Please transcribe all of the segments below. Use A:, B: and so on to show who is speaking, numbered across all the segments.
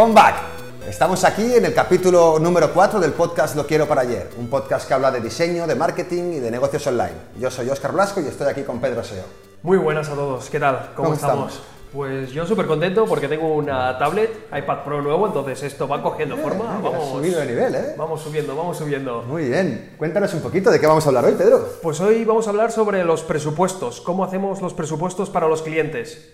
A: Pep, come back. Estamos aquí en el capítulo número 4 del podcast Lo Quiero para Ayer, un podcast que habla de diseño, de marketing y de negocios online. Yo soy Óscar Blasco y estoy aquí con Pedro Seo.
B: Muy buenas a todos, ¿qué tal? ¿Cómo,
A: ¿Cómo
B: estamos?
A: estamos?
B: Pues yo súper contento porque tengo una tablet, iPad Pro nuevo, entonces esto va cogiendo forma.
A: Has
B: Vamos,
A: subido de nivel, ¿eh?
B: vamos subiendo, vamos subiendo.
A: Muy bien. Cuéntanos un poquito de qué vamos a hablar hoy, Pedro.
B: Pues hoy vamos a hablar sobre los presupuestos, cómo hacemos los presupuestos para los clientes.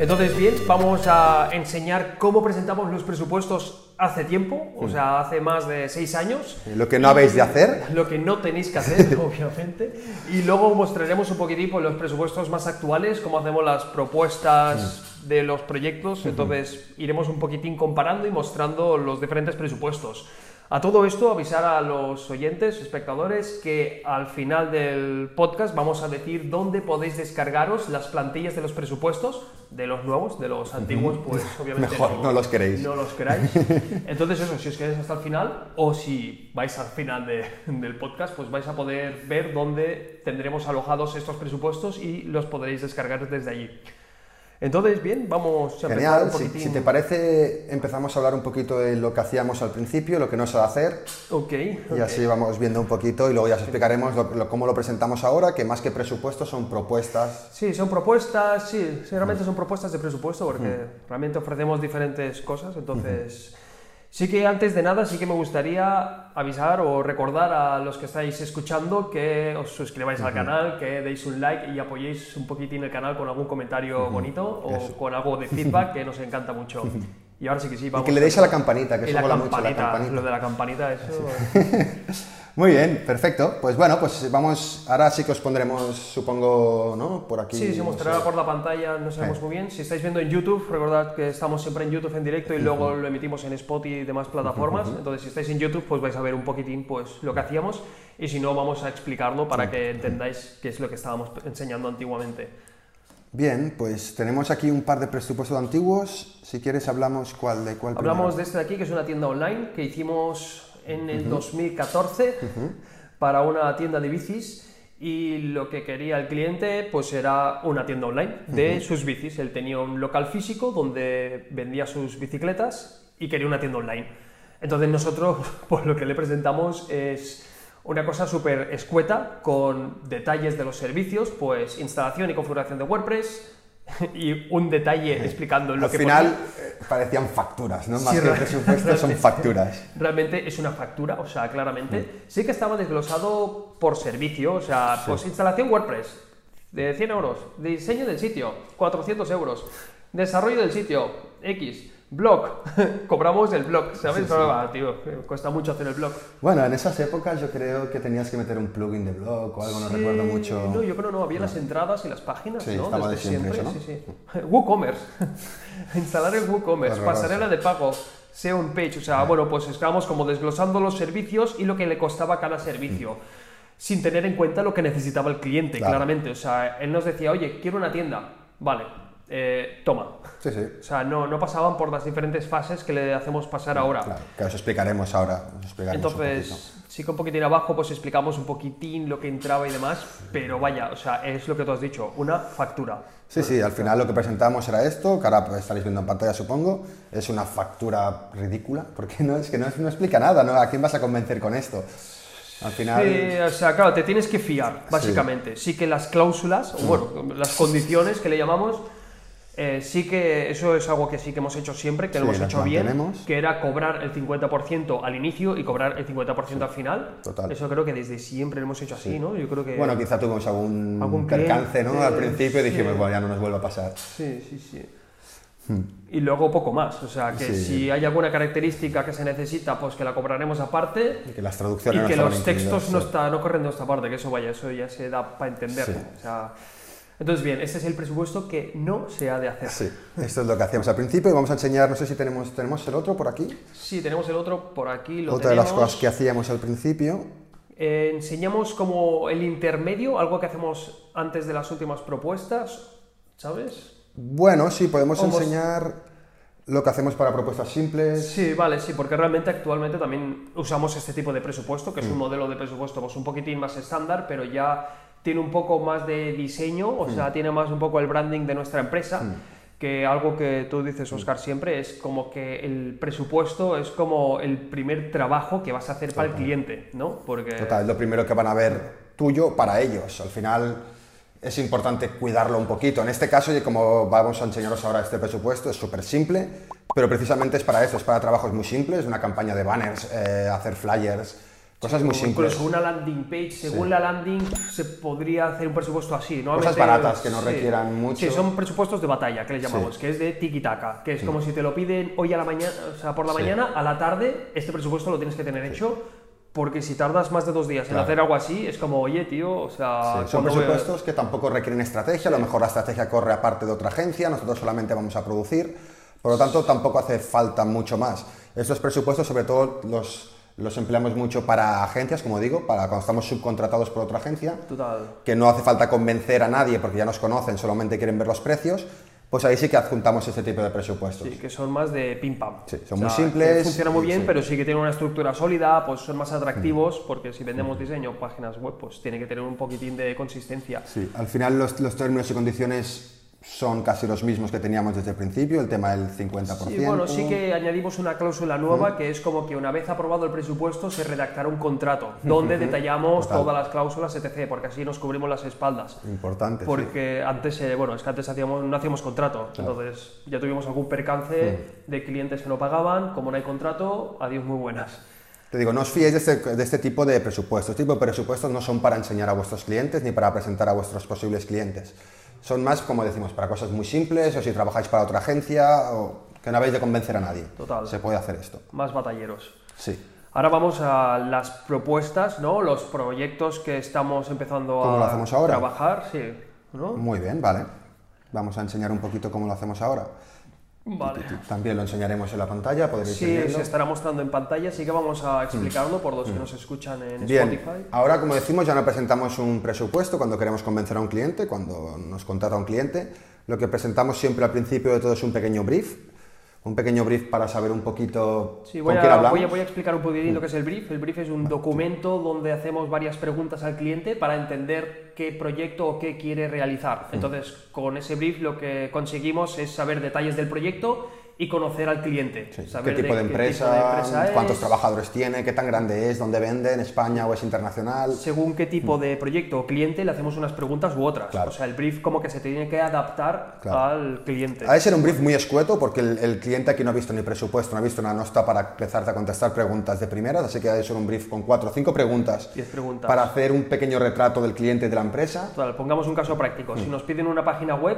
B: Entonces, bien, vamos a enseñar cómo presentamos los presupuestos hace tiempo, o sea, hace más de seis años.
A: Lo que no habéis de hacer.
B: Lo que no tenéis que hacer, obviamente. Y luego mostraremos un poquitín pues, los presupuestos más actuales, cómo hacemos las propuestas de los proyectos. Entonces, iremos un poquitín comparando y mostrando los diferentes presupuestos. A todo esto, avisar a los oyentes, espectadores, que al final del podcast vamos a decir dónde podéis descargaros las plantillas de los presupuestos, de los nuevos, de los antiguos, pues obviamente
A: Mejor, no los queréis.
B: no los queráis. Entonces eso, si os quedáis hasta el final o si vais al final de- del podcast, pues vais a poder ver dónde tendremos alojados estos presupuestos y los podréis descargar desde allí. Entonces, bien, vamos a empezar
A: Genial.
B: un
A: Si, si te parece, empezamos a hablar un poquito de lo que hacíamos al principio, lo que no se va a hacer,
B: Ok,
A: y
B: ok.
A: así vamos viendo un poquito y luego ya os explicaremos lo- lo- cómo lo presentamos ahora, que más que presupuestos son propuestas.
B: Sí, son propuestas, sí, sí, realmente son propuestas de presupuesto porque realmente ofrecemos diferentes cosas, entonces sí que antes de nada sí que me gustaría avisar o recordar a los que estáis escuchando que os suscribáis al canal, que deis un like y apoyéis un poquitín el canal con algún comentario bonito o con algo de feedback que nos encanta mucho. Y ahora sí que sí,
A: Y
B: vamos.
A: que le deis a la campanita, que
B: y
A: eso
B: la
A: mola mucho, la
B: campanita, lo de la campanita, eso...
A: Muy bien, perfecto. Pues bueno, pues vamos, ahora sí que os pondremos, supongo, ¿no? Por aquí.
B: Sí, se
A: no
B: mostrará
A: sé.
B: por la pantalla, no sabemos muy bien. Si estáis viendo en YouTube, recordad que estamos siempre en YouTube en directo y luego lo emitimos en Spotify y demás plataformas. Entonces, si estáis en YouTube, pues vais a ver un poquitín pues, lo que hacíamos y si no, vamos a explicarlo para que entendáis qué es lo que estábamos enseñando antiguamente.
A: Bien, pues tenemos aquí un par de presupuestos antiguos. Si quieres hablamos cuál de cuál.
B: Hablamos
A: primero.
B: de este de aquí, que es una tienda online que hicimos en el 2014 para una tienda de bicis y lo que quería el cliente pues era una tienda online de sus bicis. Él tenía un local físico donde vendía sus bicicletas y quería una tienda online. Entonces nosotros pues lo que le presentamos es una cosa súper escueta con detalles de los servicios, pues instalación y configuración de WordPress y un detalle explicando lo
A: Al
B: que
A: final
B: ponía.
A: eh, parecían facturas, ¿no? Más
B: Sí,
A: que
B: re-
A: presupuestos son facturas.
B: Realmente es una factura, o sea, claramente. Sí que estaba desglosado por servicio, o sea, pues instalación WordPress de 100 euros, diseño del sitio, 400 euros, desarrollo del sitio, X, blog, cobramos el blog, ¿sabes? Va, tío, cuesta mucho hacer el blog.
A: Bueno, en esas épocas yo creo que tenías que meter un plugin de blog o algo, no
B: Sí,
A: recuerdo mucho.
B: No, yo creo no, había las entradas y las páginas,
A: Sí,
B: ¿no?
A: estaba de
B: Desde
A: siempre eso, ¿no?
B: Sí, sí. WooCommerce. Instalar el WooCommerce, pasarela de pago, SEO on page. O sea, bueno, pues estábamos como desglosando los servicios y lo que le costaba cada servicio. Sin tener en cuenta lo que necesitaba el cliente,
A: Claro.
B: claramente. O sea, él nos decía, oye, quiero una tienda. Vale, eh, toma.
A: Sí, sí.
B: O sea, no, no pasaban por las diferentes fases que le hacemos pasar ahora.
A: Claro, que os explicaremos ahora. os explicaremos un.
B: Entonces, sí que un poquitín abajo pues explicamos un poquitín lo que entraba y demás, pero vaya, o sea, es lo que tú has dicho, una factura.
A: Sí, sí, al final lo que presentamos era esto, que ahora pues, estaréis viendo en pantalla supongo, es una factura ridícula, porque no, es que no, no explica nada, ¿no? ¿A quién vas a convencer con esto? Al final...
B: Sí, o sea, claro, te tienes que fiar, básicamente. Sí, que las cláusulas, o bueno, las condiciones que le llamamos, eh, sí que eso es algo que sí que hemos hecho siempre, que lo
A: Sí,
B: hemos
A: las
B: hecho bien, que era cobrar el 50% al inicio y cobrar el 50% al final.
A: total.
B: Eso creo que desde siempre lo hemos hecho así, ¿no? Yo creo que...
A: Bueno, quizá tuvimos algún,
B: Algún
A: percance, ¿no? Al principio y dijimos,
B: sí.
A: bueno, ya no nos vuelve a pasar.
B: Sí, sí, sí. Y luego poco más, o sea, que
A: Hmm. Sí.
B: si hay alguna característica que se necesita, pues que la cobraremos aparte
A: Y que las
B: y
A: traducciones no
B: que los textos no,
A: sí.
B: está, no corren de esta parte, que eso vaya, eso ya se da para entender.
A: Sí.
B: O sea, entonces, bien, este es el presupuesto que no se ha de hacer.
A: Sí, esto es lo que hacíamos al principio y vamos a enseñar, no sé si tenemos, tenemos el otro por aquí.
B: Sí, tenemos el otro por aquí, lo
A: Otra de
B: tenemos.
A: las cosas que hacíamos al principio.
B: Eh, enseñamos como el intermedio, algo que hacemos antes de las últimas propuestas, ¿sabes?
A: Bueno, sí, podemos
B: Vamos.
A: enseñar lo que hacemos para propuestas simples.
B: Sí, vale, sí, porque realmente actualmente también usamos este tipo de presupuesto, que es un
A: Mm.
B: modelo de presupuesto pues un poquitín más estándar, pero ya tiene un poco más de diseño, o
A: Mm.
B: sea, tiene más un poco el branding de nuestra empresa. que algo que tú dices, Oscar, siempre es como que el presupuesto es como el primer trabajo que vas a hacer para el cliente, ¿no?
A: Porque... Total, es lo primero que van a ver tuyo para ellos. Al final es importante cuidarlo un poquito. En este caso, y como vamos a enseñaros ahora este presupuesto, es súper simple, pero precisamente es para eso, es para trabajos muy simples, una campaña de banners, eh, hacer flyers, Cosas muy simples.
B: Incluso una landing page, según la landing, se podría hacer un presupuesto así.
A: Cosas baratas que no requieran mucho.
B: Sí, son presupuestos de batalla, que les llamamos, que es de tiki-taka, que es como si te lo piden hoy a la mañana, o sea, por la mañana, a la tarde, este presupuesto lo tienes que tener hecho. Porque si tardas más de dos días en hacer algo así, es como, oye, tío, o sea...
A: Son presupuestos que tampoco requieren estrategia, a lo mejor la estrategia corre aparte de otra agencia, nosotros solamente vamos a producir, por lo tanto tampoco hace falta mucho más. Estos presupuestos, sobre todo los los empleamos mucho para agencias, como digo, para cuando estamos subcontratados por otra agencia, que no hace falta convencer a nadie porque ya nos conocen, solamente quieren ver los precios, pues ahí sí que adjuntamos ese tipo de presupuestos.
B: Sí, que son más de pim pam.
A: Sí, son muy simples.
B: Funcionan muy bien, pero sí que tienen una estructura sólida, pues son más atractivos, porque si vendemos diseño, páginas web, pues tiene que tener un poquitín de consistencia.
A: Sí, al final los, los términos y condiciones son casi los mismos que teníamos desde el principio, el tema del 50%.
B: Sí, bueno, sí que añadimos una cláusula nueva que es como que una vez aprobado el presupuesto se redactará un contrato donde detallamos todas las cláusulas, etc., porque así nos cubrimos las espaldas.
A: Importante.
B: Porque antes, eh, bueno, es que antes hacíamos, no hacíamos contrato, entonces ya tuvimos algún percance de clientes que no pagaban, como no hay contrato, adiós muy buenas.
A: Te digo, no os fiéis de este, de este, tipo de presupuestos. Este tipo de presupuestos no son para enseñar a vuestros clientes ni para presentar a vuestros posibles clientes son más, como decimos, para cosas muy simples o si trabajáis para otra agencia o que no habéis de convencer a nadie.
B: Total.
A: Se puede hacer esto.
B: Más batalleros.
A: Sí.
B: Ahora vamos a las propuestas, ¿no? Los proyectos que estamos empezando
A: a
B: lo
A: hacemos ahora?
B: trabajar, sí.
A: Muy bien, vale. Vamos a enseñar un poquito cómo lo hacemos ahora.
B: Vale.
A: También lo enseñaremos en la pantalla, podréis
B: Sí, se estará mostrando en pantalla, así que vamos a explicarlo por los que mm. nos escuchan en
A: Bien.
B: Spotify.
A: Ahora, como decimos, ya no presentamos un presupuesto cuando queremos convencer a un cliente, cuando nos contrata un cliente. Lo que presentamos siempre al principio de todo es un pequeño brief, un pequeño brief para saber un poquito
B: sí, voy, a, voy, a, voy a, explicar un poquito lo que es el brief. El brief es un documento donde hacemos varias preguntas al cliente para entender qué proyecto o qué quiere realizar. Entonces, con ese brief lo que conseguimos es saber detalles del proyecto y conocer al cliente.
A: ¿Qué, tipo de, empresa, cuántos trabajadores tiene, qué tan grande es, dónde vende, en España o es internacional.
B: Según qué tipo de proyecto o cliente le hacemos unas preguntas u otras. O sea, el brief como que se tiene que adaptar al cliente.
A: Ha de ser un brief muy escueto porque el, cliente aquí no ha visto ni presupuesto, no ha visto nada, no está para empezarte a contestar preguntas de primeras, así que ha de ser un brief con cuatro o cinco preguntas,
B: preguntas
A: para hacer un pequeño retrato del cliente y de la empresa.
B: pongamos un caso práctico. Si mm. nos piden una página web,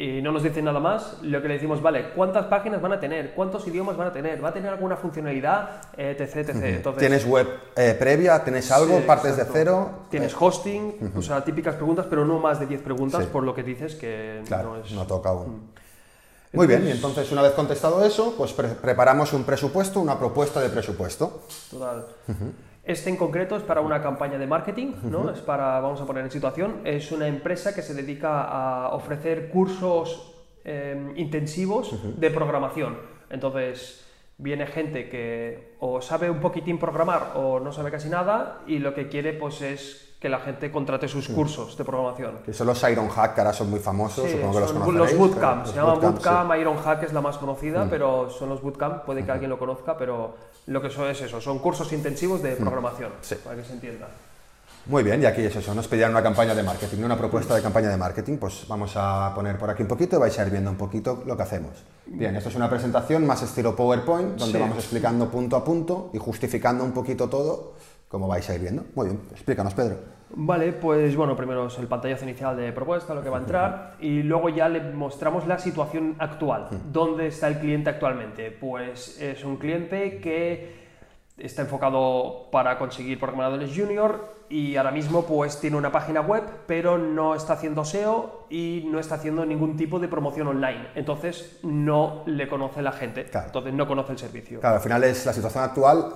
B: y no nos dicen nada más, lo que le decimos, vale, ¿cuántas páginas van a tener? ¿Cuántos idiomas van a tener? ¿Va a tener alguna funcionalidad? etc, etc.
A: ¿Tienes web eh, previa? ¿Tienes algo? ¿Partes de cero?
B: ¿Tienes hosting? O sea, típicas preguntas, pero no más de 10 preguntas, por lo que dices que
A: no
B: es...
A: no toca aún. Mm. Muy bien, y entonces una vez contestado eso, pues preparamos un presupuesto, una propuesta de presupuesto.
B: Total. Este en concreto es para una campaña de marketing, ¿no? Es para, vamos a poner en situación, es una empresa que se dedica a ofrecer cursos em, intensivos de programación. Entonces, viene gente que o sabe un poquitín programar o no sabe casi nada y lo que quiere pues es que la gente contrate sus cursos de programación.
A: Que son los Ironhack, que ahora son muy famosos, supongo que los
B: conoceréis. Los bootcamp, se llama bootcamp, Ironhack es la más conocida, mm. pero son los bootcamp, puede que alguien lo conozca, pero lo que son es eso, son cursos intensivos de mm. programación, para que se entienda.
A: Muy bien, y aquí es eso, nos pedían una campaña de marketing, una propuesta de campaña de marketing, pues vamos a poner por aquí un poquito y vais a ir viendo un poquito lo que hacemos. Bien, esto es una presentación más estilo PowerPoint, donde vamos explicando punto a punto y justificando un poquito todo como vais a ir viendo. Muy bien, explícanos, Pedro.
B: Vale, pues bueno, primero es el pantallazo inicial de propuesta, lo que va a entrar, y luego ya le mostramos la situación actual. ¿Dónde está el cliente actualmente? Pues es un cliente que está enfocado para conseguir programadores junior y ahora mismo pues tiene una página web, pero no está haciendo SEO y no está haciendo ningún tipo de promoción online. Entonces no le conoce la gente, entonces no conoce el servicio.
A: Claro, al final es la situación actual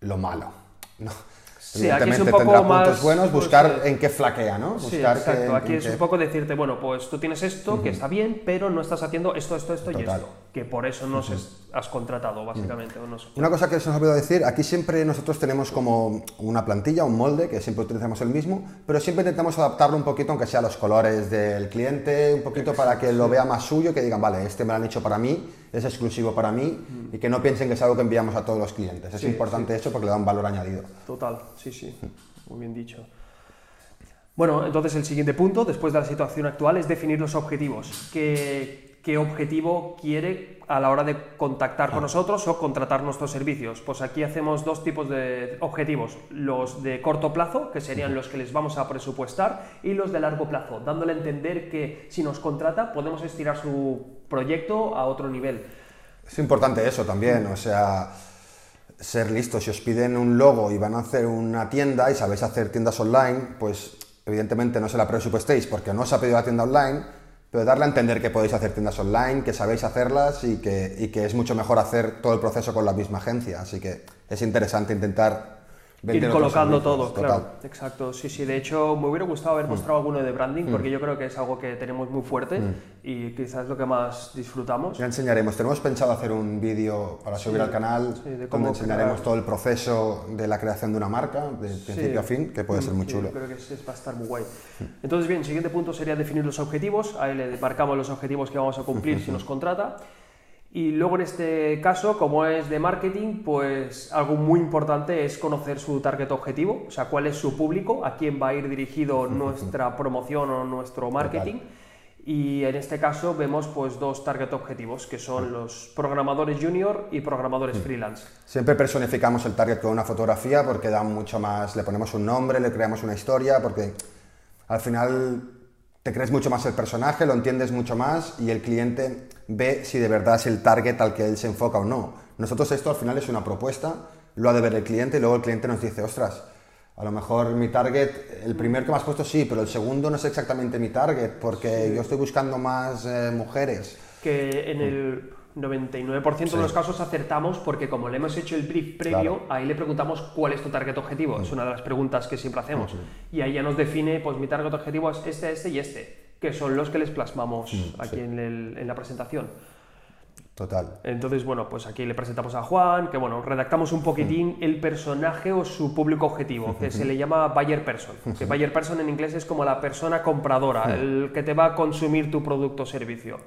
A: lo malo. No.
B: Sí, aquí es un poco tendrá más,
A: puntos buenos, pues, buscar en qué flaquea, ¿no? Buscar
B: sí, exacto. aquí es un poco decirte, bueno, pues tú tienes esto, que está bien, pero no estás haciendo esto, esto, esto y esto. que por eso nos es- has contratado, básicamente. o nos-
A: Una cosa que se nos olvidó decir, aquí siempre nosotros tenemos como una plantilla, un molde, que siempre utilizamos el mismo, pero siempre intentamos adaptarlo un poquito, aunque sea los colores del cliente, un poquito para que lo vea más suyo, que digan, vale, este me lo han hecho para mí, es exclusivo para mí, y que no piensen que es algo que enviamos a todos los clientes. Es
B: Sí,
A: importante eso porque le da un valor añadido.
B: Total, sí, sí, muy bien dicho. Bueno, entonces el siguiente punto, después de la situación actual, es definir los objetivos. ¿Qué, qué objetivo quiere a la hora de contactar con nosotros o contratar nuestros servicios? Pues aquí hacemos dos tipos de objetivos, los de corto plazo, que serían los que les vamos a presupuestar, y los de largo plazo, dándole a entender que si nos contrata podemos estirar su proyecto a otro nivel.
A: Es importante eso también, o sea, ser listos. Si os piden un logo y van a hacer una tienda y sabéis hacer tiendas online, pues evidentemente no se la presupuestéis porque no os ha pedido la tienda online, pero darle a entender que podéis hacer tiendas online, que sabéis hacerlas y que, y que es mucho mejor hacer todo el proceso con la misma agencia. Así que es interesante intentar
B: ir colocando todo,
A: total. Mm.
B: claro. Exacto, sí, sí. De hecho, me hubiera gustado haber mostrado alguno de branding, porque yo creo que es algo que tenemos muy fuerte
A: Mm.
B: y quizás es lo que más disfrutamos.
A: Ya enseñaremos. Tenemos pensado hacer un vídeo para subir al canal
B: sí, de
A: donde enseñaremos
B: crear.
A: todo el proceso de la creación de una marca, de principio a fin, que puede ser muy
B: Sí,
A: chulo.
B: creo que es, es- va a estar muy guay. Entonces, bien, el siguiente punto sería definir los objetivos. Ahí le marcamos los objetivos que vamos a cumplir si nos contrata. Y luego en este caso, como es de marketing, pues algo muy importante es conocer su target objetivo, o sea, cuál es su público, a quién va a ir dirigido nuestra promoción o nuestro marketing. Y en este caso vemos pues dos target objetivos, que son los programadores junior y programadores freelance.
A: Siempre personificamos el target con una fotografía porque da mucho más, le ponemos un nombre, le creamos una historia, porque al final te crees mucho más el personaje, lo entiendes mucho más y el cliente ve si de verdad es el target al que él se enfoca o no. Nosotros esto al final es una propuesta, lo ha de ver el cliente y luego el cliente nos dice, ostras, a lo mejor mi target, el primer que me has puesto sí, pero el segundo no es exactamente mi target porque yo estoy buscando más eh, mujeres.
B: que en el 99% de los casos acertamos porque como le hemos hecho el brief previo, ahí le preguntamos cuál es tu target objetivo. Es una de las preguntas que siempre hacemos. Y ahí ya nos define, pues mi target objetivo es este, este y este, que son los que les plasmamos aquí en, el- en la presentación.
A: Total.
B: Entonces, bueno, pues aquí le presentamos a Juan, que bueno, redactamos un poquitín el personaje o su público objetivo, que se le llama buyer person. Que buyer person en inglés es como la persona compradora, el que te va a consumir tu producto o servicio.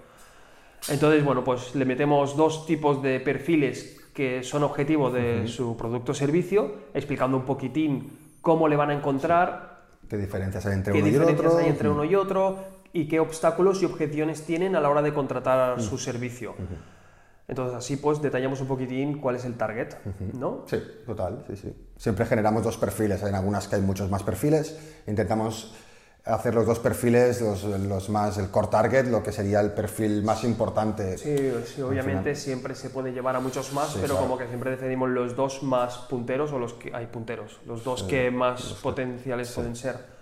B: Entonces, bueno, pues le metemos dos tipos de perfiles que son objetivo de su producto o servicio, explicando un poquitín cómo le van a encontrar,
A: ¿Qué diferencias hay entre
B: qué
A: uno y
B: diferencias
A: otro?
B: hay entre uno y otro y qué obstáculos y objeciones tienen a la hora de contratar su servicio. Entonces así pues detallamos un poquitín cuál es el target, ¿no?
A: Sí, total, sí, sí. Siempre generamos dos perfiles, en algunas que hay muchos más perfiles, intentamos hacer los dos perfiles, los, los más, el core target, lo que sería el perfil más importante.
B: Sí, sí, obviamente siempre se puede llevar a muchos más, pero
A: claro.
B: como que siempre decidimos los dos más punteros o los que hay punteros, los dos que más potenciales pueden ser.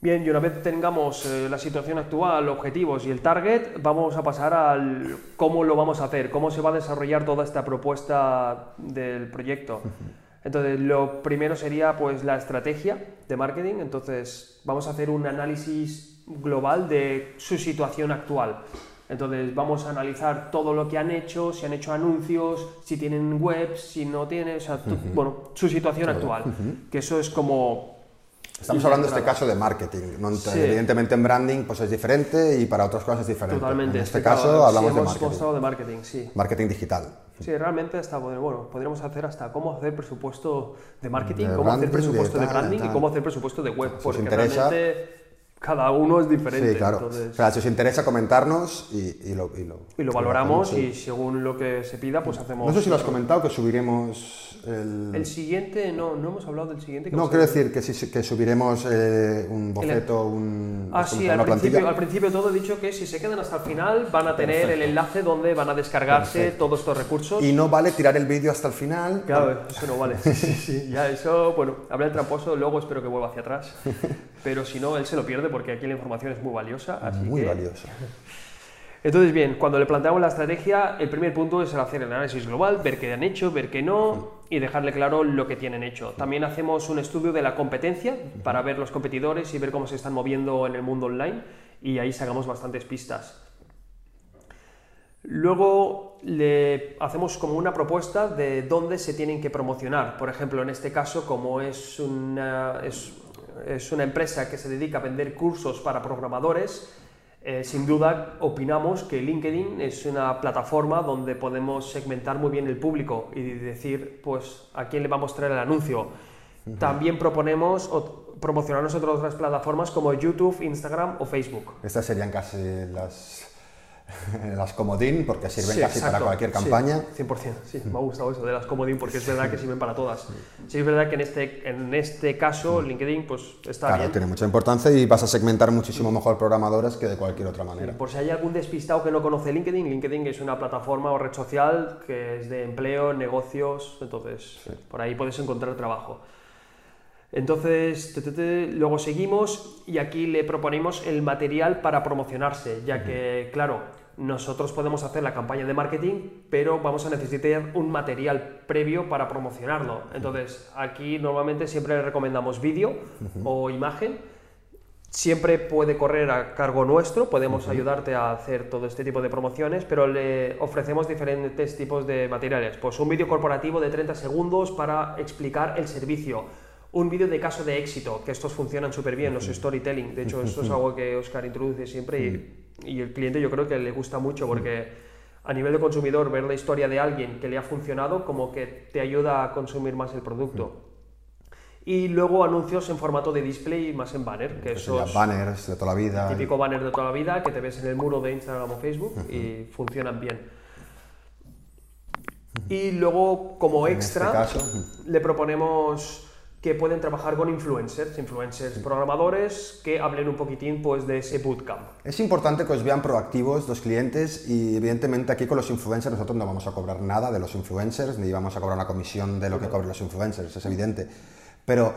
B: Bien, y una vez tengamos eh, la situación actual, objetivos y el target, vamos a pasar al cómo lo vamos a hacer, cómo se va a desarrollar toda esta propuesta del proyecto. Entonces, lo primero sería pues la estrategia de marketing. Entonces, vamos a hacer un análisis global de su situación actual. Entonces, vamos a analizar todo lo que han hecho, si han hecho anuncios, si tienen webs, si no tienen, o sea, bueno, su situación actual. Que eso es como
A: Estamos hablando en este caso de marketing. ¿no?
B: Sí.
A: Evidentemente en branding pues es diferente y para otras cosas es diferente.
B: totalmente.
A: En este
B: explicado.
A: caso
B: Sí,
A: hablamos de
B: hemos
A: marketing.
B: mostrado de marketing, sí.
A: Marketing digital.
B: Sí, realmente hasta, bueno, podríamos hacer hasta cómo hacer presupuesto de marketing,
A: De
B: cómo hacer presupuesto
A: de
B: de, branding
A: tal.
B: y cómo hacer presupuesto de web,
A: os
B: porque
A: interesa-
B: realmente cada uno es diferente.
A: Sí, claro.
B: entonces-
A: O sea, si os interesa comentarnos y, y lo, y lo,
B: y lo valoramos
A: hacemos,
B: y según lo que se pida, pues hacemos...
A: No sé si lo has comentado, que subiremos el...
B: El siguiente, no, no hemos hablado del siguiente. que
A: No, quiero decir que, si- que subiremos eh, un boceto, un...
B: Ah,
A: ¿cómo
B: sí, al principio, al principio todo he dicho que si se quedan hasta el final van a tener el enlace donde van a descargarse
A: Perfecto.
B: todos estos recursos.
A: Y no vale tirar el vídeo hasta el final.
B: Claro, eso no vale. Sí, sí, sí. Ya eso, bueno, habrá el tramposo, luego espero que vuelva hacia atrás. Pero si no, él se lo pierde porque aquí la información es muy valiosa. Así
A: Muy
B: que-
A: valioso.
B: Entonces, bien, cuando le planteamos la estrategia, el primer punto es el hacer el análisis global, ver qué han hecho, ver qué no y dejarle claro lo que tienen hecho. También hacemos un estudio de la competencia para ver los competidores y ver cómo se están moviendo en el mundo online y ahí sacamos bastantes pistas. Luego le hacemos como una propuesta de dónde se tienen que promocionar. Por ejemplo, en este caso, como es una, es, es una empresa que se dedica a vender cursos para programadores, eh, sin duda opinamos que LinkedIn es una plataforma donde podemos segmentar muy bien el público y decir, pues, a quién le vamos a traer el anuncio. También proponemos promocionarnos en otras plataformas como YouTube, Instagram o Facebook.
A: Estas serían casi las las comodín, porque sirven casi para cualquier campaña.
B: Sí, 100%, sí, me ha gustado eso de las comodín, porque es verdad que sirven para todas. Sí, es verdad que en este, en este caso LinkedIn pues está
A: claro,
B: bien.
A: tiene mucha importancia y vas a segmentar muchísimo mejor programadores que de cualquier otra manera.
B: por si hay algún despistado que no conoce LinkedIn, LinkedIn es una plataforma o red social que es de empleo, negocios, entonces por ahí puedes encontrar trabajo. Entonces, luego seguimos y aquí le proponemos el material para promocionarse, ya que, claro, nosotros podemos hacer la campaña de marketing, pero vamos a necesitar un material previo para promocionarlo. Entonces, aquí normalmente siempre le recomendamos vídeo o imagen. Siempre puede correr a cargo nuestro, podemos ayudarte a hacer todo este tipo de promociones, pero le ofrecemos diferentes tipos de materiales. Pues un vídeo corporativo de 30 segundos para explicar el servicio un vídeo de caso de éxito, que estos funcionan súper bien, los storytelling. De hecho, esto es algo que Oscar introduce siempre y, el cliente yo creo que le gusta mucho porque a nivel de consumidor ver la historia de alguien que le ha funcionado como que te ayuda a consumir más el producto. Y luego anuncios en formato de display y más en banner, que esos
A: banners de toda la vida.
B: Típico banner de toda la vida que te ves en el muro de Instagram o Facebook y funcionan bien. Y luego, como este extra, le proponemos que pueden trabajar con influencers, influencers programadores que hablen un poquitín pues, de ese bootcamp.
A: Es importante que os vean proactivos los clientes y evidentemente aquí con los influencers nosotros no vamos a cobrar nada de los influencers ni vamos a cobrar una comisión de lo que cobren los influencers, es evidente. Pero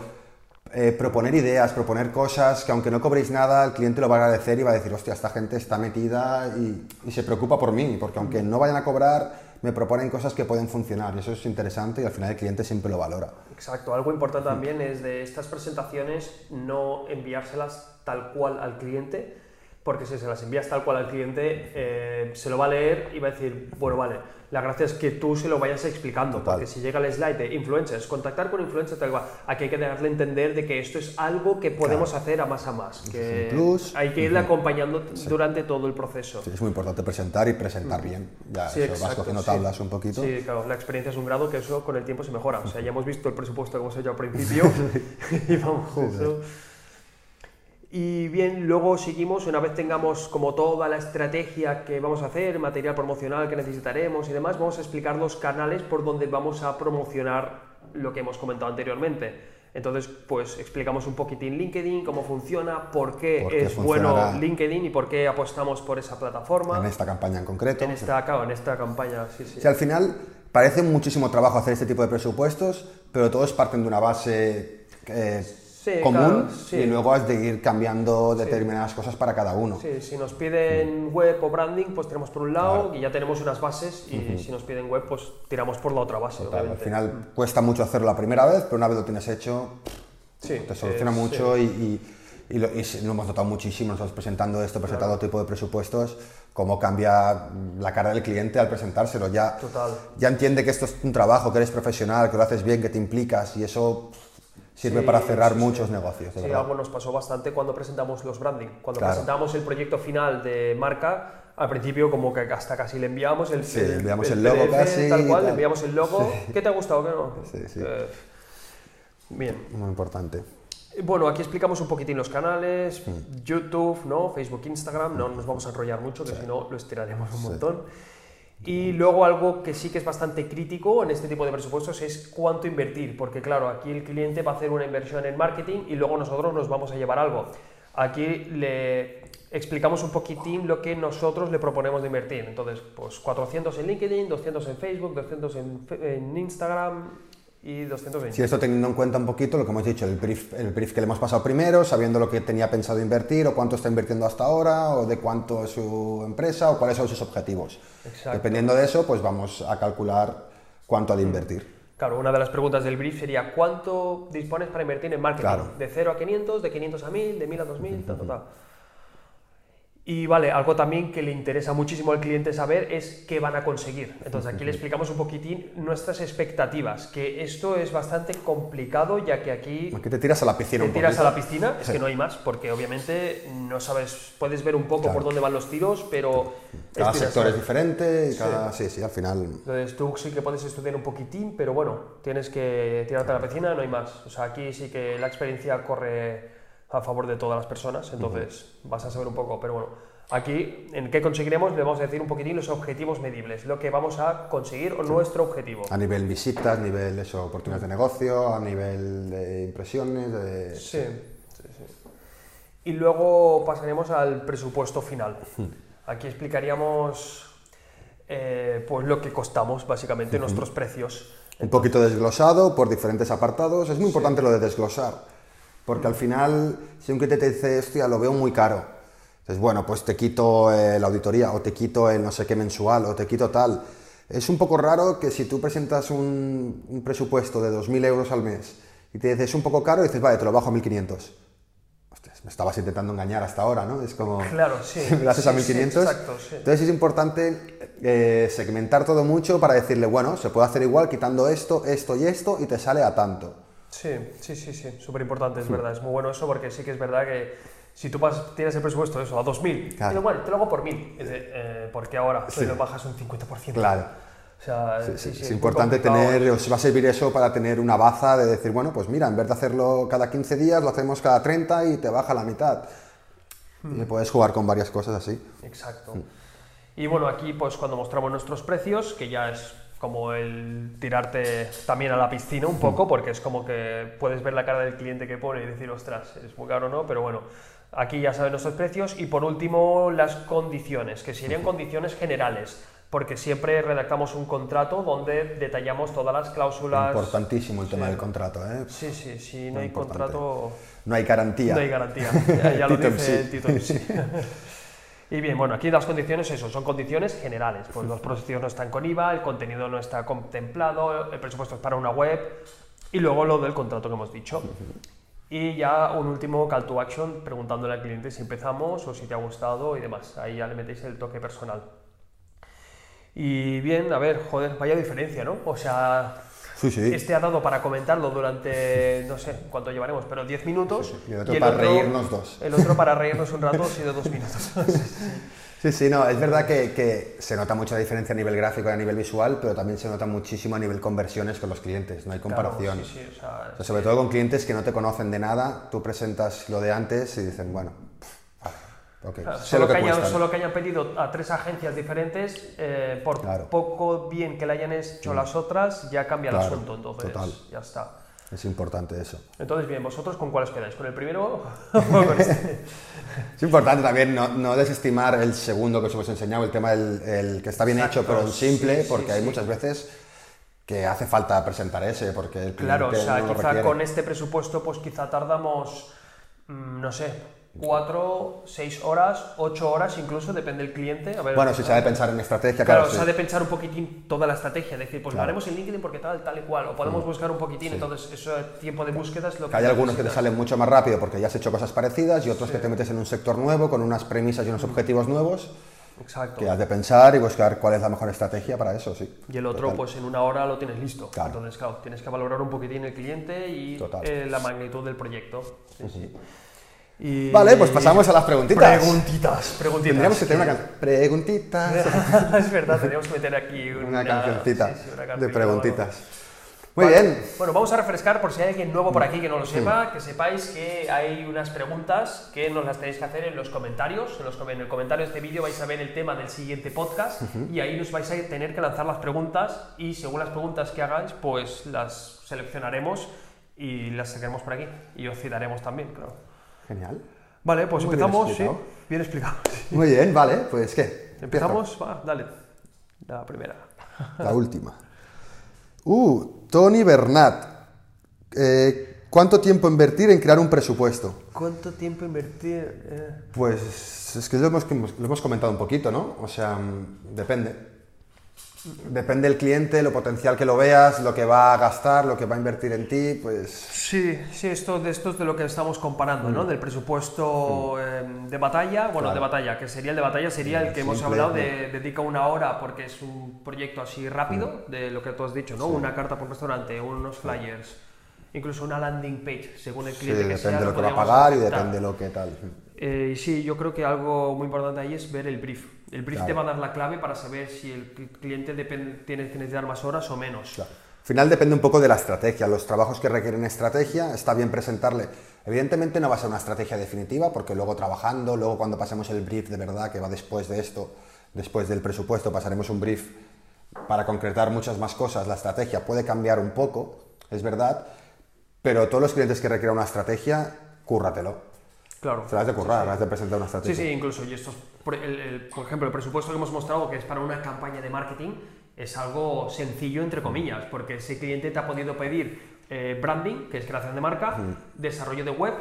A: eh, proponer ideas, proponer cosas que aunque no cobréis nada, el cliente lo va a agradecer y va a decir, hostia, esta gente está metida y, y se preocupa por mí, porque aunque no vayan a cobrar, me proponen cosas que pueden funcionar y eso es interesante y al final el cliente siempre lo valora.
B: Exacto, algo importante también es de estas presentaciones no enviárselas tal cual al cliente, porque si se las envías tal cual al cliente, eh, se lo va a leer y va a decir, bueno, vale, la gracia es que tú se lo vayas explicando, porque si llega el slide de influencers, contactar con influencers, tal cual, aquí hay que darle a entender de que esto es algo que podemos hacer a más a más, que hay que irle acompañando durante todo el proceso.
A: Sí, es muy importante presentar y presentar bien, ya eso, vas cogiendo tablas un poquito.
B: Sí, claro, la experiencia es un grado que eso con el tiempo se mejora, o sea, ya hemos visto el presupuesto que hemos hecho al principio y vamos, eso... Y bien, luego seguimos, una vez tengamos como toda la estrategia que vamos a hacer, material promocional que necesitaremos y demás, vamos a explicar los canales por donde vamos a promocionar lo que hemos comentado anteriormente. Entonces, pues explicamos un poquitín LinkedIn, cómo funciona, por qué, es bueno LinkedIn y por qué apostamos por esa plataforma.
A: En esta campaña en concreto.
B: En esta, claro, en esta campaña, sí, sí.
A: Si al final parece muchísimo trabajo hacer este tipo de presupuestos, pero todos parten de una base eh, común y luego has de ir cambiando determinadas cosas para cada uno.
B: Sí, si nos piden web o branding, pues tenemos por un lado y ya tenemos unas bases y si nos piden web, pues tiramos por la otra base.
A: Al final cuesta mucho hacerlo la primera vez, pero una vez lo tienes hecho, te soluciona mucho y, y, lo, hemos notado muchísimo nosotros presentando esto, presentando tipo de presupuestos, cómo cambia la cara del cliente al presentárselo. Ya, ya entiende que esto es un trabajo, que eres profesional, que lo haces bien, que te implicas y eso sirve para cerrar muchos negocios.
B: sí, algo nos pasó bastante cuando presentamos los branding. Cuando presentamos el proyecto final de marca, al principio como que hasta casi le enviamos el,
A: sí, enviamos el, logo casi.
B: Tal cual, le enviamos el logo. ¿Qué te ha gustado? ¿Qué no?
A: Sí, sí.
B: Eh, bien.
A: Muy importante.
B: Bueno, aquí explicamos un poquitín los canales, mm. YouTube, ¿no? Facebook, Instagram, no nos vamos a enrollar mucho, que si no lo estiraremos un montón. Y luego algo que sí que es bastante crítico en este tipo de presupuestos es cuánto invertir, porque claro, aquí el cliente va a hacer una inversión en marketing y luego nosotros nos vamos a llevar algo. Aquí le explicamos un poquitín lo que nosotros le proponemos de invertir. Entonces, pues 400 en LinkedIn, 200 en Facebook, 200 en, en Instagram, y 220.
A: Sí, esto teniendo en cuenta un poquito lo que hemos dicho, el brief, el brief que le hemos pasado primero, sabiendo lo que tenía pensado invertir o cuánto está invirtiendo hasta ahora o de cuánto es su empresa o cuáles son sus objetivos. Dependiendo de eso, pues vamos a calcular cuánto ha de invertir.
B: Claro, una de las preguntas del brief sería ¿cuánto dispones para invertir en marketing? De 0 a 500, de 500 a 1000, de 1000 a 2000, tal, tal, tal. Y vale, algo también que le interesa muchísimo al cliente saber es qué van a conseguir. Entonces aquí le explicamos un poquitín nuestras expectativas, que esto es bastante complicado ya que aquí...
A: Aquí te tiras a la piscina
B: Te
A: un
B: tiras a la piscina, es
A: Sí.
B: que no hay más, porque obviamente no sabes, puedes ver un poco
A: Claro.
B: por dónde van los tiros, pero...
A: Cada sector es diferente y cada... Sí, sí, al final...
B: Entonces tú sí que puedes estudiar un poquitín, pero bueno, tienes que tirarte a la piscina, no hay más. O sea, aquí sí que la experiencia corre a favor de todas las personas, entonces vas a saber un poco, pero bueno. Aquí, ¿en qué conseguiremos? Le vamos a decir un poquitín los objetivos medibles, lo que vamos a conseguir o nuestro objetivo.
A: A nivel visitas, nivel eso, oportunidades de negocio, a nivel de impresiones, de...
B: Sí, sí, sí. Y luego pasaremos al presupuesto final. Aquí explicaríamos eh, pues lo que costamos, básicamente, nuestros precios.
A: Un poquito desglosado por diferentes apartados. Es muy importante lo de desglosar, porque al final, si un cliente te dice, hostia, lo veo muy caro, dices, bueno, pues te quito eh, la auditoría, o te quito el no sé qué mensual, o te quito tal. Es un poco raro que si tú presentas un, un presupuesto de 2.000 euros al mes y te dices, es un poco caro, y dices, vale, te lo bajo a 1.500. Ostras, me estabas intentando engañar hasta ahora, ¿no? Es como...
B: Claro, sí.
A: me lo haces a
B: Sí, sí,
A: 1500.
B: exacto, sí.
A: Entonces es importante eh, segmentar todo mucho para decirle, bueno, se puede hacer igual quitando esto, esto y esto y te sale a tanto.
B: Sí, sí, sí, sí, súper importante, es verdad, es muy bueno eso porque sí que es verdad que si tú pas- tienes el presupuesto eso a 2.000,
A: Claro.
B: bueno, te lo hago por 1.000, es de, eh, ¿por qué ahora?
A: Sí.
B: lo bajas un 50%.
A: Claro.
B: O sea,
A: Sí,
B: sí,
A: sí,
B: sí,
A: es importante tener, os va a servir eso para tener una baza de decir, bueno, pues mira, en vez de hacerlo cada 15 días, lo hacemos cada 30 y te baja la mitad.
B: Hmm.
A: Y puedes jugar con varias cosas así.
B: Exacto. Y bueno, aquí pues cuando mostramos nuestros precios, que ya es como el tirarte también a la piscina un poco, porque es como que puedes ver la cara del cliente que pone y decir, ostras, es muy caro o no, pero bueno, aquí ya saben nuestros precios. Y por último, las condiciones, que serían condiciones generales, porque siempre redactamos un contrato donde detallamos todas las cláusulas.
A: Importantísimo el tema
B: Sí.
A: del contrato, ¿eh?
B: Sí, sí, si no
A: Muy
B: hay
A: importante.
B: contrato...
A: No hay garantía.
B: No hay garantía, ya, ya lo dice
A: sí.
B: el Tito sí. Y bien, bueno, aquí las condiciones, eso, son condiciones generales. Pues los precios no están con IVA, el contenido no está contemplado, el presupuesto es para una web y luego lo del contrato que hemos dicho. Y ya un último call to action preguntándole al cliente si empezamos o si te ha gustado y demás. Ahí ya le metéis el toque personal. Y bien, a ver, joder, vaya diferencia, ¿no? O sea,
A: Sí, sí.
B: este ha dado para comentarlo durante, no sé cuánto llevaremos, pero 10 minutos.
A: Y el otro para reírnos dos.
B: El otro para reírnos un rato ha sido dos minutos.
A: Sí, sí, no, es verdad que, que se nota mucha diferencia a nivel gráfico y a nivel visual, pero también se nota muchísimo a nivel conversiones con los clientes, no hay comparación.
B: Claro, sea,
A: O sea, sobre todo con clientes que no te conocen de nada, tú presentas lo de antes y dicen, bueno,
B: Claro, solo,
A: lo que,
B: que hayan,
A: cuesta.
B: solo que hayan pedido a tres agencias diferentes, eh, por
A: Claro. Mm.
B: poco bien que le hayan hecho las otras, ya cambia el asunto. Entonces,
A: total.
B: ya está.
A: Es importante eso.
B: Entonces, bien, ¿vosotros con cuál os quedáis? ¿Con el primero?
A: Es importante también no, no desestimar el segundo que os hemos enseñado, el tema del el que está bien
B: Exacto,
A: hecho pero en simple,
B: sí, sí,
A: porque hay muchas veces que hace falta presentar ese, porque el
B: Claro, o sea,
A: no
B: quizá con este presupuesto, pues quizá tardamos, mm, no sé, cuatro, seis horas, ocho horas incluso, depende del cliente. A ver,
A: Bueno, si se ha de pensar en estrategia,
B: Claro,
A: claro,
B: se
A: sí.
B: ha de pensar un poquitín toda la estrategia, decir, pues lo
A: Claro.
B: haremos en LinkedIn porque tal, tal y cual, o podemos buscar un poquitín, entonces eso tiempo de búsqueda es lo que...
A: Que hay algunos que te salen mucho más rápido porque ya has hecho cosas parecidas y otros que te metes en un sector nuevo con unas premisas y unos objetivos nuevos
B: Exacto.
A: que has de pensar y buscar cuál es la mejor estrategia para eso, sí.
B: Y el otro,
A: Total.
B: pues en una hora lo tienes listo.
A: Claro.
B: Entonces, claro, tienes que valorar un poquitín el cliente y eh, la magnitud del proyecto. Sí, sí. Y-
A: Vale, pues pasamos a las preguntitas.
B: Preguntitas, preguntitas.
A: Tendríamos que tener una canción. Preguntitas.
B: es verdad, tendríamos que meter aquí una,
A: Una cancioncita
B: sí, sí, una
A: de preguntitas. Muy
B: Vale.
A: bien.
B: Bueno, vamos a refrescar por si hay alguien nuevo por aquí que no lo sepa, que sepáis que hay unas preguntas que nos las tenéis que hacer en los comentarios. En, los, en el comentario de este vídeo vais a ver el tema del siguiente podcast y ahí nos vais a tener que lanzar las preguntas y según las preguntas que hagáis, pues las seleccionaremos y las sacaremos por aquí y os citaremos también, claro.
A: Genial.
B: Vale, pues
A: Muy bien
B: empezamos, sí, bien explicado.
A: Muy bien, vale, pues ¿qué?
B: Empezamos, va, dale. La primera.
A: La última. Uh, Tony Bernat. Eh, ¿Cuánto tiempo invertir en crear un presupuesto?
B: ¿Cuánto tiempo invertir? eh?
A: Pues es que lo hemos, lo hemos comentado un poquito, ¿no? O sea, mm, depende. Depende del cliente, lo potencial que lo veas, lo que va a gastar, lo que va a invertir en ti, pues...
B: Sí, sí, esto, de esto es de lo que estamos comparando, ¿no? Del presupuesto eh, de batalla, bueno, de batalla, que sería el de batalla, sería el que hemos hablado
A: ¿no?
B: de dedica una hora porque es un proyecto así rápido, de lo que tú has dicho, ¿no? Una carta por restaurante, unos flyers, incluso una landing page, según el
A: Sí,
B: cliente que
A: depende
B: sea.
A: de lo que va a pagar y depende de lo que tal.
B: Eh, y sí, yo creo que algo muy importante ahí es ver el brief. El brief
A: Claro.
B: te va a dar la clave para saber si el cl- cliente tiene que necesitar más horas o menos.
A: Claro. Al final depende un poco de la estrategia. Los trabajos que requieren estrategia, está bien presentarle. Evidentemente no va a ser una estrategia definitiva, porque luego trabajando, luego cuando pasemos el brief de verdad, que va después de esto, después del presupuesto, pasaremos un brief para concretar muchas más cosas. La estrategia puede cambiar un poco, es verdad, pero todos los clientes que requieran una estrategia, cúrratelo.
B: Claro.
A: Te lo has de currar, has de presentar una
B: Sí,
A: estrategia.
B: sí, incluso. Y esto, es por, el- el- por ejemplo, el presupuesto que hemos mostrado, que es para una campaña de marketing, es algo sencillo, entre comillas, porque ese cliente te ha podido pedir eh, branding, que es creación de marca, desarrollo de web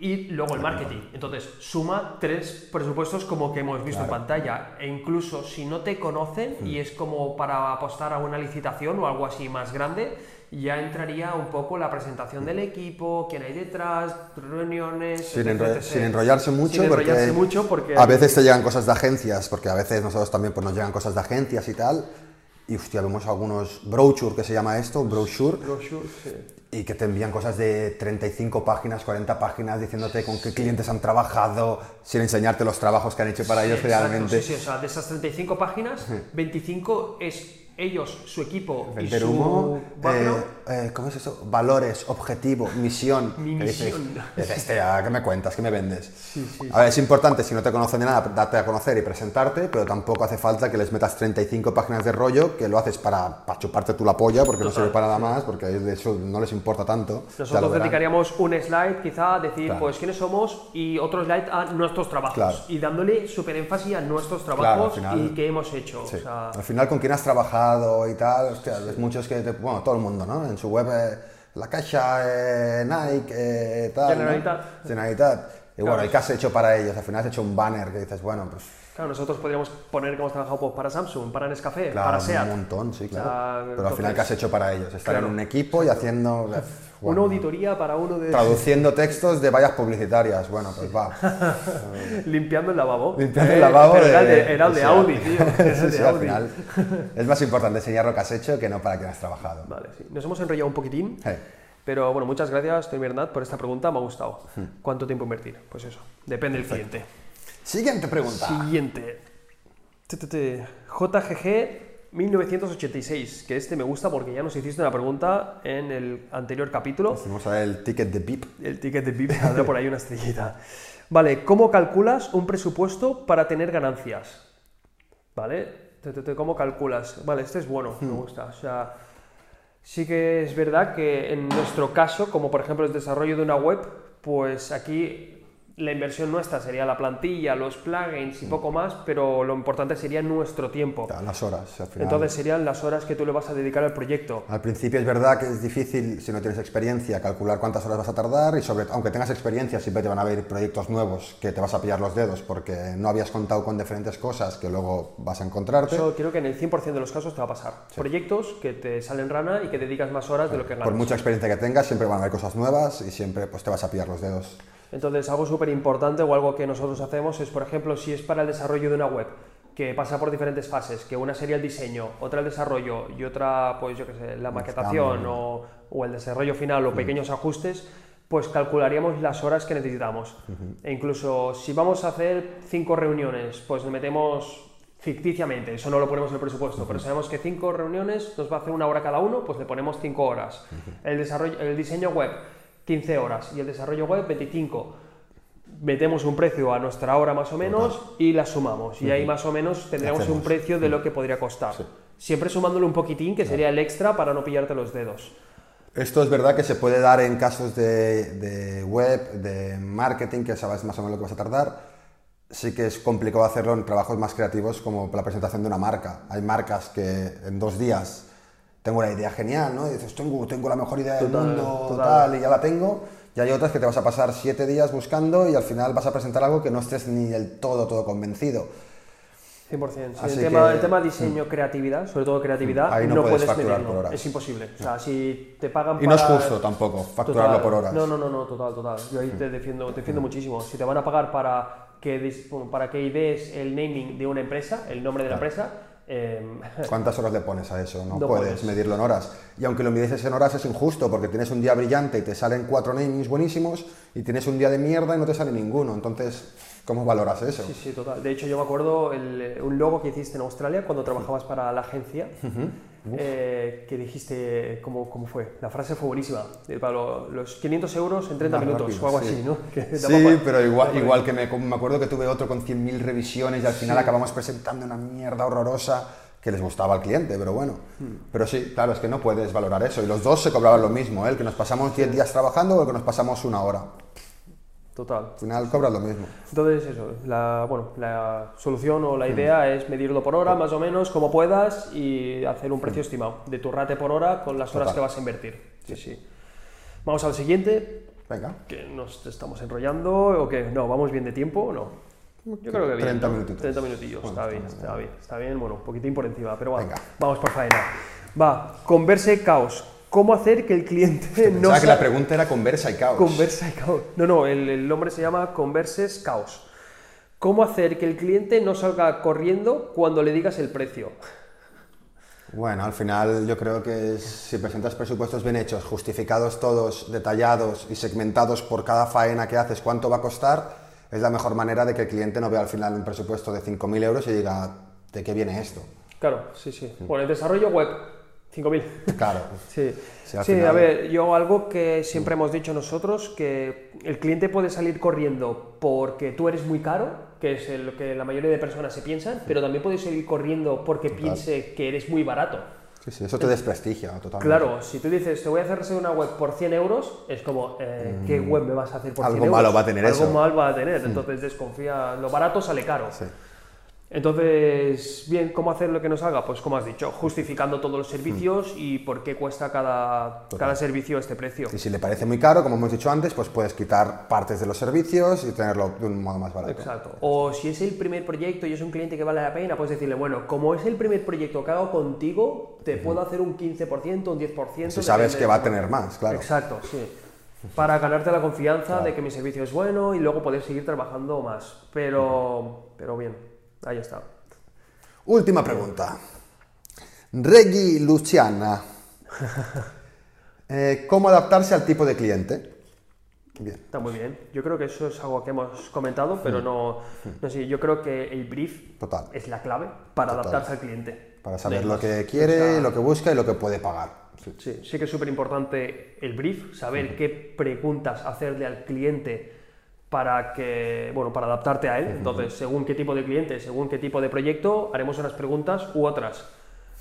B: y luego el marketing. Entonces, suma tres presupuestos como que hemos visto en pantalla. E incluso si no te conocen y es como para apostar a una licitación o algo así más grande, ya entraría un poco la presentación del equipo, quién hay detrás, reuniones.
A: Sin,
B: etc,
A: enro-
B: etc.
A: sin enrollarse mucho,
B: Sin enrollarse
A: porque,
B: mucho porque
A: a veces te llegan cosas de agencias, porque a veces nosotros también pues, nos llegan cosas de agencias y tal, y hostia, vemos algunos brochure, que se llama esto, brochure,
B: Brochure, sí.
A: y que te envían cosas de 35 páginas, 40 páginas, diciéndote con qué clientes han trabajado, sin enseñarte los trabajos que han hecho para ellos
B: Exacto,
A: realmente.
B: Sí, sí, o sea, de esas 35 páginas, 25 es ellos, su equipo y
A: Vender
B: su
A: humo, eh, eh, ¿cómo es eso? Valores, objetivo, misión.
B: Mi misión.
A: dices, "Hostia, ¿qué me cuentas? ¿Qué me vendes? a ver, es importante, si no te conocen de nada, darte a conocer y presentarte, pero tampoco hace falta que les metas 35 páginas de rollo, que lo haces para, para chuparte tú la polla, porque no sirve para nada más, porque de eso no les importa tanto.
B: Nosotros dedicaríamos un slide quizá a decir
A: Claro.
B: pues quiénes somos y otro slide a nuestros trabajos
A: Claro.
B: y dándole súper énfasis a nuestros trabajos
A: final-
B: y qué hemos hecho.
A: Sí.
B: O sea,
A: Al final, con quién has trabajado y tal, hostia, ves muchos que, te- bueno, todo el mundo, ¿no? En su web, eh, la caixa, eh, Nike, eh, tal. ¿no?
B: Generalitat.
A: Generalitat. Y bueno,
B: Claro.
A: ¿y qué has hecho para ellos? Al final has hecho un banner que dices, bueno, pues
B: claro, nosotros podríamos poner que hemos trabajado pues, para Samsung, para Nescafé,
A: claro,
B: para SEAT.
A: un montón, sí,
B: O sea,
A: claro. Pero al final,
B: entonces,
A: ¿qué has hecho para ellos? Estar
B: claro.
A: en un equipo y haciendo.
B: Una auditoría para uno de...
A: Traduciendo textos de vallas publicitarias. Bueno, pues va.
B: Limpiando el lavabo.
A: Limpiando el
B: Eh,
A: lavabo
B: pero
A: de,
B: era el de, era de Audi, tío. Era el
A: Sí,
B: de
A: sí, al
B: Audi.
A: final es más importante enseñar lo que has hecho que no para quién has trabajado.
B: Vale, sí. Nos hemos enrollado un poquitín.
A: Hey.
B: Pero bueno, muchas gracias, Tony Bernat, por esta pregunta, me ha gustado.
A: Hmm.
B: ¿Cuánto tiempo invertir? Pues eso, depende del cliente.
A: Siguiente pregunta.
B: Siguiente. Te, te, te. JGG 1986, que este me gusta porque ya nos hiciste una pregunta en el anterior capítulo.
A: Vamos a ver el ticket de VIP.
B: El ticket de VIP saldrá por ahí una estrellita. Vale, ¿cómo calculas un presupuesto para tener ganancias? ¿Vale? ¿Cómo calculas? Vale, este es bueno, me gusta. O sea, sí que es verdad que en nuestro caso, como por ejemplo el desarrollo de una web, pues aquí la inversión nuestra sería la plantilla, los plugins y poco más, pero lo importante sería nuestro tiempo.
A: Las horas, al final.
B: Entonces serían las horas que tú le vas a dedicar al proyecto.
A: Al principio es verdad que es difícil, si no tienes experiencia, calcular cuántas horas vas a tardar y sobre, aunque tengas experiencia, siempre te van a haber proyectos nuevos que te vas a pillar los dedos porque no habías contado con diferentes cosas que luego vas a encontrarte.
B: Eso creo que en el 100% de los casos te va a pasar. Proyectos que te salen rana y que dedicas más horas de lo que ganas.
A: Por mucha experiencia que tengas, siempre van a haber cosas nuevas y siempre pues, te vas a pillar los dedos.
B: Entonces, algo súper importante o algo que nosotros hacemos es, por ejemplo, si es para el desarrollo de una web, que pasa por diferentes fases, que una sería el diseño, otra el desarrollo y otra, pues yo qué sé, la maquetación o, o el desarrollo final o pequeños ajustes, pues calcularíamos las horas que necesitamos. E incluso si vamos a hacer cinco reuniones, pues metemos ficticiamente, eso no lo ponemos en el presupuesto, pero sabemos que cinco reuniones nos va a hacer una hora cada uno, pues le ponemos cinco horas. el, desarrollo, el diseño web, 15 horas y el desarrollo web 25. Metemos un precio a nuestra hora más o menos y la sumamos. Y ahí más o menos tendríamos un precio de lo que podría costar. Siempre sumándole un poquitín, que sería el extra para no pillarte los dedos.
A: Esto es verdad que se puede dar en casos de, de web, de marketing, que sabes más o menos lo que vas a tardar. Sí que es complicado hacerlo en trabajos más creativos como la presentación de una marca. Hay marcas que en dos días tengo una idea genial, ¿no? Y dices, tengo, tengo la mejor idea del
B: Total,
A: mundo,
B: total.
A: tal, y ya la tengo. Y hay otras que te vas a pasar siete días buscando y al final vas a presentar algo que no estés ni del todo, todo convencido.
B: 100%. Sí,
A: Así
B: el, tema,
A: que-
B: el tema diseño, creatividad, sobre todo creatividad,
A: Ahí no
B: no,
A: puedes
B: puedes
A: facturar
B: medirlo.
A: por horas.
B: Es imposible. O sea, si te pagan
A: Y no es justo tampoco facturarlo
B: Total.
A: por horas.
B: No, no, no, no, total, total. Yo ahí te defiendo, te defiendo muchísimo. Si te van a pagar para que, para que idees el naming de una empresa, el nombre de la empresa, eh,
A: ¿Cuántas horas le pones a eso? No,
B: No
A: puedes
B: puedes.
A: medirlo en horas. Y aunque lo midieses en horas es injusto, porque tienes un día brillante y te salen cuatro namings buenísimos, y tienes un día de mierda y no te sale ninguno. Entonces, ¿cómo valoras eso?
B: sí, sí, total. De hecho, yo me acuerdo el- un logo que hiciste en Australia cuando trabajabas para la agencia, eh, que dijiste, ¿cómo, ¿cómo fue? La frase fue buenísima. de, lo- los 500 euros en 30
A: Más
B: minutos
A: rápido,
B: o algo
A: sí.
B: así, ¿no? Que
A: Sí, pero igual, igual que me, me acuerdo que tuve otro con 100.000 revisiones y al final acabamos presentando una mierda horrorosa que les gustaba al cliente, pero bueno. Pero sí, claro, es que no puedes valorar eso. Y los dos se cobraban lo mismo, ¿eh? el que nos pasamos 10 días trabajando o el que nos pasamos una hora.
B: Total.
A: Al final cobras lo mismo.
B: Entonces, eso, la, bueno, la solución o la idea es medirlo por hora, más o menos, como puedas, y hacer un precio estimado de tu rate por hora con las horas que vas a invertir. Sí, sí. Vamos al siguiente,
A: Venga.
B: que nos estamos enrollando, o que no, vamos bien de tiempo, no. Yo creo que bien.
A: 30
B: ¿no?
A: minutitos.
B: 30 minutillos,
A: Bueno,
B: está
A: está
B: bien, está bien, está bien, bueno, un poquitín por encima, pero bueno,
A: Venga.
B: vamos por faena. Va, converse caos. ¿Cómo hacer que el cliente no
A: Pensaba que la pregunta era conversa y caos.
B: Conversa y caos. No, no, el, el nombre se llama Converses Caos. ¿Cómo hacer que el cliente no salga corriendo cuando le digas el precio?
A: Bueno, al final yo creo que si presentas presupuestos bien hechos, justificados todos, detallados y segmentados por cada faena que haces, cuánto va a costar, es la mejor manera de que el cliente no vea al final un presupuesto de 5.000 euros y diga, ¿de qué viene esto?
B: Claro, sí, sí. Bueno, el desarrollo web, 5.000.
A: Claro.
B: Sí,
A: Sí, al
B: sí
A: final-
B: a ver, yo algo que siempre hemos dicho nosotros, que el cliente puede salir corriendo porque tú eres muy caro, que es lo que la mayoría de personas se piensan, pero también puede salir corriendo porque piense que eres muy barato.
A: Sí, sí, eso te desprestigia totalmente.
B: Claro, si tú dices, te voy a hacer reserva una web por 100 euros, es como, eh, ¿qué web me vas a hacer por
A: Mm. Algo
B: 100 euros?
A: malo va a tener
B: Algo
A: eso. Mm.
B: mal va a tener, entonces desconfía, lo barato sale caro.
A: Sí.
B: Entonces, bien, ¿cómo hacer lo que nos haga? Pues como has dicho, justificando todos los servicios y por qué cuesta cada, cada servicio este precio.
A: Y si le parece muy caro, como hemos dicho antes, pues puedes quitar partes de los servicios y tenerlo de un modo más barato.
B: Exacto. O si es el primer proyecto y es un cliente que vale la pena, puedes decirle, bueno, como es el primer proyecto que hago contigo, te puedo hacer un 15%, un 10%.
A: Si sabes que va a tener más, claro.
B: Exacto, sí. Para ganarte la confianza de que mi servicio es bueno y luego poder seguir trabajando más. Pero, pero bien, ahí está.
A: Última pregunta. Reggie Luciana. Eh, ¿Cómo adaptarse al tipo de cliente? Bien.
B: Está muy bien. Yo creo que eso es algo que hemos comentado, pero no, no sé, yo creo que el brief
A: Total.
B: es la clave para
A: Total.
B: adaptarse al cliente.
A: Para saber lo que quiere, lo que busca y lo que puede pagar. Sí.
B: Sí, sí que es súper importante el brief, saber qué preguntas hacerle al cliente para que, bueno, para adaptarte a él. Entonces, según qué tipo de cliente, según qué tipo de proyecto, haremos unas preguntas u otras.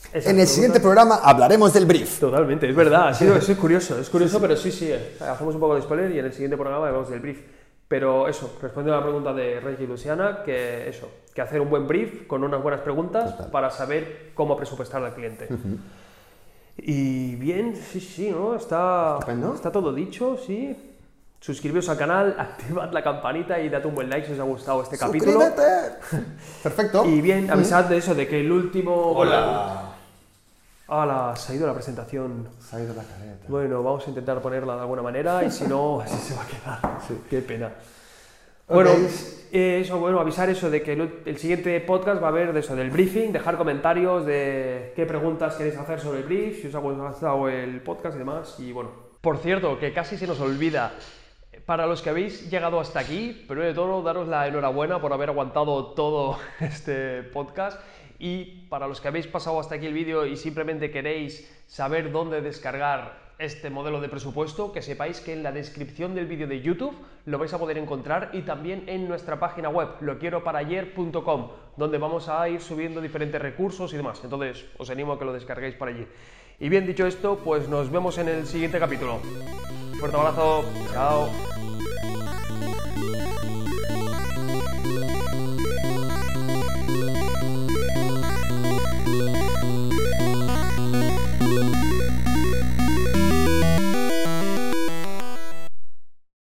B: Esas
A: En el
B: preguntas-
A: siguiente programa hablaremos del brief.
B: Totalmente, es verdad, sí, es curioso, es curioso, pero sí, sí, eh, hacemos un poco de spoiler y en el siguiente programa hablamos del brief. Pero eso, respondiendo a la pregunta de Reggie y Luciana, que eso, que hacer un buen brief con unas buenas preguntas para saber cómo presupuestar al cliente. Y bien, sí, sí, ¿no? Está,
A: Estupendo.
B: está todo dicho, sí. Suscribiros al canal, activad la campanita y dad un buen like si os ha gustado este capítulo.
A: ¡Suscríbete! Perfecto.
B: Y bien, avisad de eso, de que el último...
A: Hola.
B: Hola, se ha ido la presentación.
A: Se ha ido la careta.
B: Bueno, vamos a intentar ponerla de alguna manera y si no, así se va a quedar. Qué pena. Bueno, eh, eso, bueno, avisar eso de que el, el siguiente podcast va a haber de eso, del briefing, dejar comentarios de qué preguntas queréis hacer sobre el brief, si os ha gustado el podcast y demás. Y bueno, por cierto, que casi se nos olvida. Para los que habéis llegado hasta aquí, primero de todo, daros la enhorabuena por haber aguantado todo este podcast. Y para los que habéis pasado hasta aquí el vídeo y simplemente queréis saber dónde descargar este modelo de presupuesto, que sepáis que en la descripción del vídeo de YouTube lo vais a poder encontrar y también en nuestra página web, loquieroparayer.com, donde vamos a ir subiendo diferentes recursos y demás. Entonces, os animo a que lo descarguéis por allí. Y bien dicho esto, pues nos vemos en el siguiente capítulo. Fuerte abrazo, chao.